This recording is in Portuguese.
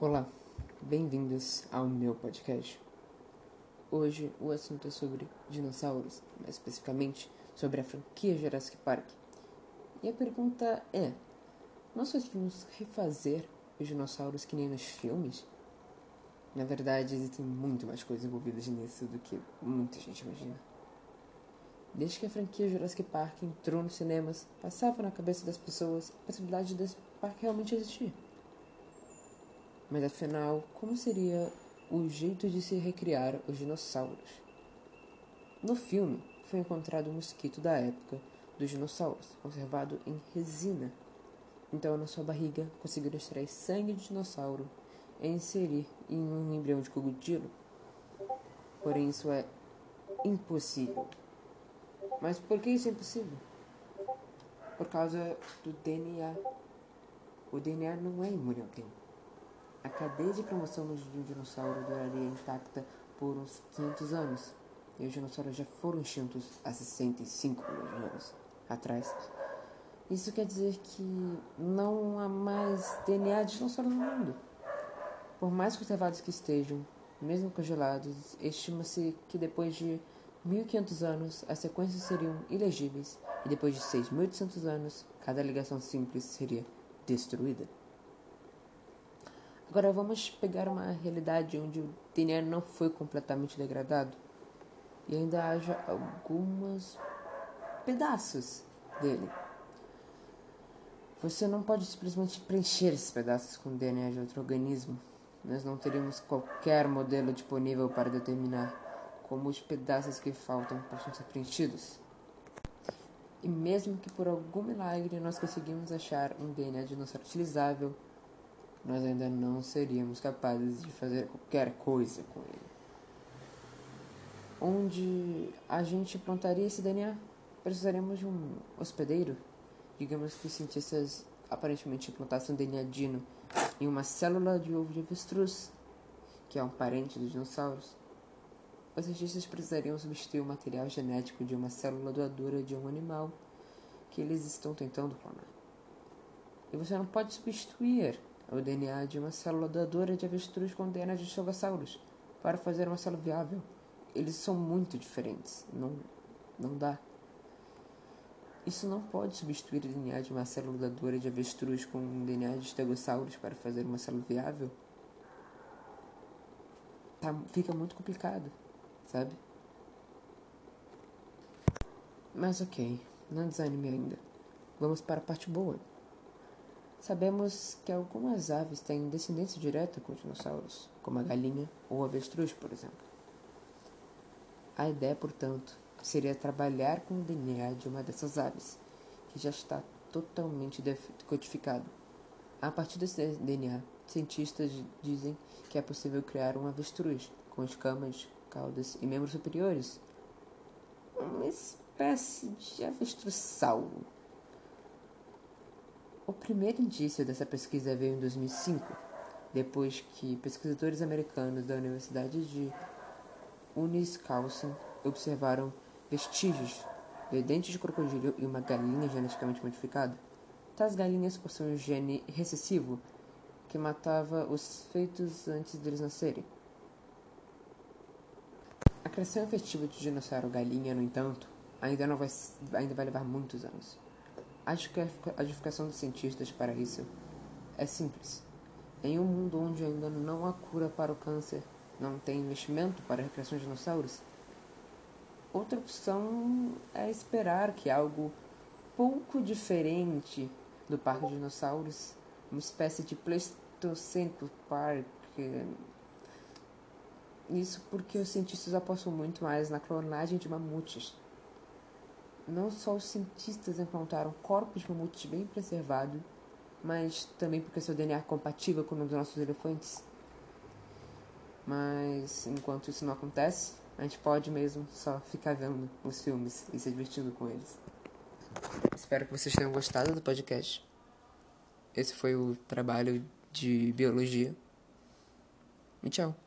Olá, bem-vindos ao meu podcast. Hoje o assunto é sobre dinossauros, mais especificamente sobre a franquia Jurassic Park. E a pergunta é: nós devíamos refazer os dinossauros que nem nos filmes? Na verdade, existem muito mais coisas envolvidas nisso do que muita gente imagina. Desde que a franquia Jurassic Park entrou nos cinemas, passava na cabeça das pessoas a possibilidade desse parque realmente existir. Mas afinal, como seria o jeito de se recriar os dinossauros? No filme, foi encontrado um mosquito da época dos dinossauros, conservado em resina. Então, na sua barriga, conseguiram extrair sangue de dinossauro e inserir em um embrião de crocodilo. Porém, isso é impossível. Mas por que isso é impossível? Por causa do DNA. O DNA não é imune ao tempo. A cadeia de promoção de um dinossauro duraria intacta por uns 500 anos. E os dinossauros já foram extintos há 65 milhões de anos atrás. Isso quer dizer que não há mais DNA de dinossauro no mundo. Por mais conservados que estejam, mesmo congelados, estima-se que depois de 1500 anos as sequências seriam ilegíveis e depois de 6800 anos cada ligação simples seria destruída. Agora vamos pegar uma realidade onde o DNA não foi completamente degradado e ainda haja alguns pedaços dele. Você não pode simplesmente preencher esses pedaços com DNA de outro organismo. Nós não teríamos qualquer modelo disponível para determinar como os pedaços que faltam possam ser preenchidos. E mesmo que por algum milagre nós conseguimos achar um DNA dinossauro utilizável, nós ainda não seríamos capazes de fazer qualquer coisa com ele. Onde a gente plantaria esse DNA? Precisaríamos de um hospedeiro? Digamos que os cientistas aparentemente plantassem um DNA dino em uma célula de ovo de avestruz, que é um parente dos dinossauros. Os cientistas precisariam substituir o material genético de uma célula doadora de um animal que eles estão tentando clonar. E você não pode substituir o DNA de uma célula doadora de avestruz com DNA de chogassauros para fazer uma célula viável. Eles são muito diferentes. Não, não dá. Isso não pode substituir o DNA de uma célula doadora de avestruz com DNA de estegossauros para fazer uma célula viável. Tá, fica muito complicado, sabe? Mas ok, não desanime ainda. Vamos para a parte boa. Sabemos que algumas aves têm descendência direta com dinossauros, como a galinha ou o avestruz, por exemplo. A ideia, portanto, seria trabalhar com o DNA de uma dessas aves, que já está totalmente codificado. A partir desse DNA, cientistas dizem que é possível criar um avestruz com escamas, caudas e membros superiores. Uma espécie de avestruzsauro. O primeiro indício dessa pesquisa veio em 2005, depois que pesquisadores americanos da Universidade de Wisconsin observaram vestígios de dentes de crocodilo e uma galinha geneticamente modificada. Tais galinhas possuem um gene recessivo que matava os feitos antes deles nascerem. A criação efetiva de dinossauro galinha, no entanto, ainda, não vai, ainda vai levar muitos anos. Acho que a justificação dos cientistas para isso é simples. Em um mundo onde ainda não há cura para o câncer, não tem investimento para a recreação de dinossauros, outra opção é esperar que algo pouco diferente do Parque de Dinossauros, uma espécie de Pleistoceno Park. Isso porque os cientistas apostam muito mais na clonagem de mamutes não só os cientistas encontraram corpos mamutes bem preservados, mas também porque seu DNA é compatível com o dos nossos elefantes. Mas enquanto isso não acontece, a gente pode mesmo só ficar vendo os filmes e se divertindo com eles. Espero que vocês tenham gostado do podcast. Esse foi o trabalho de biologia. E tchau.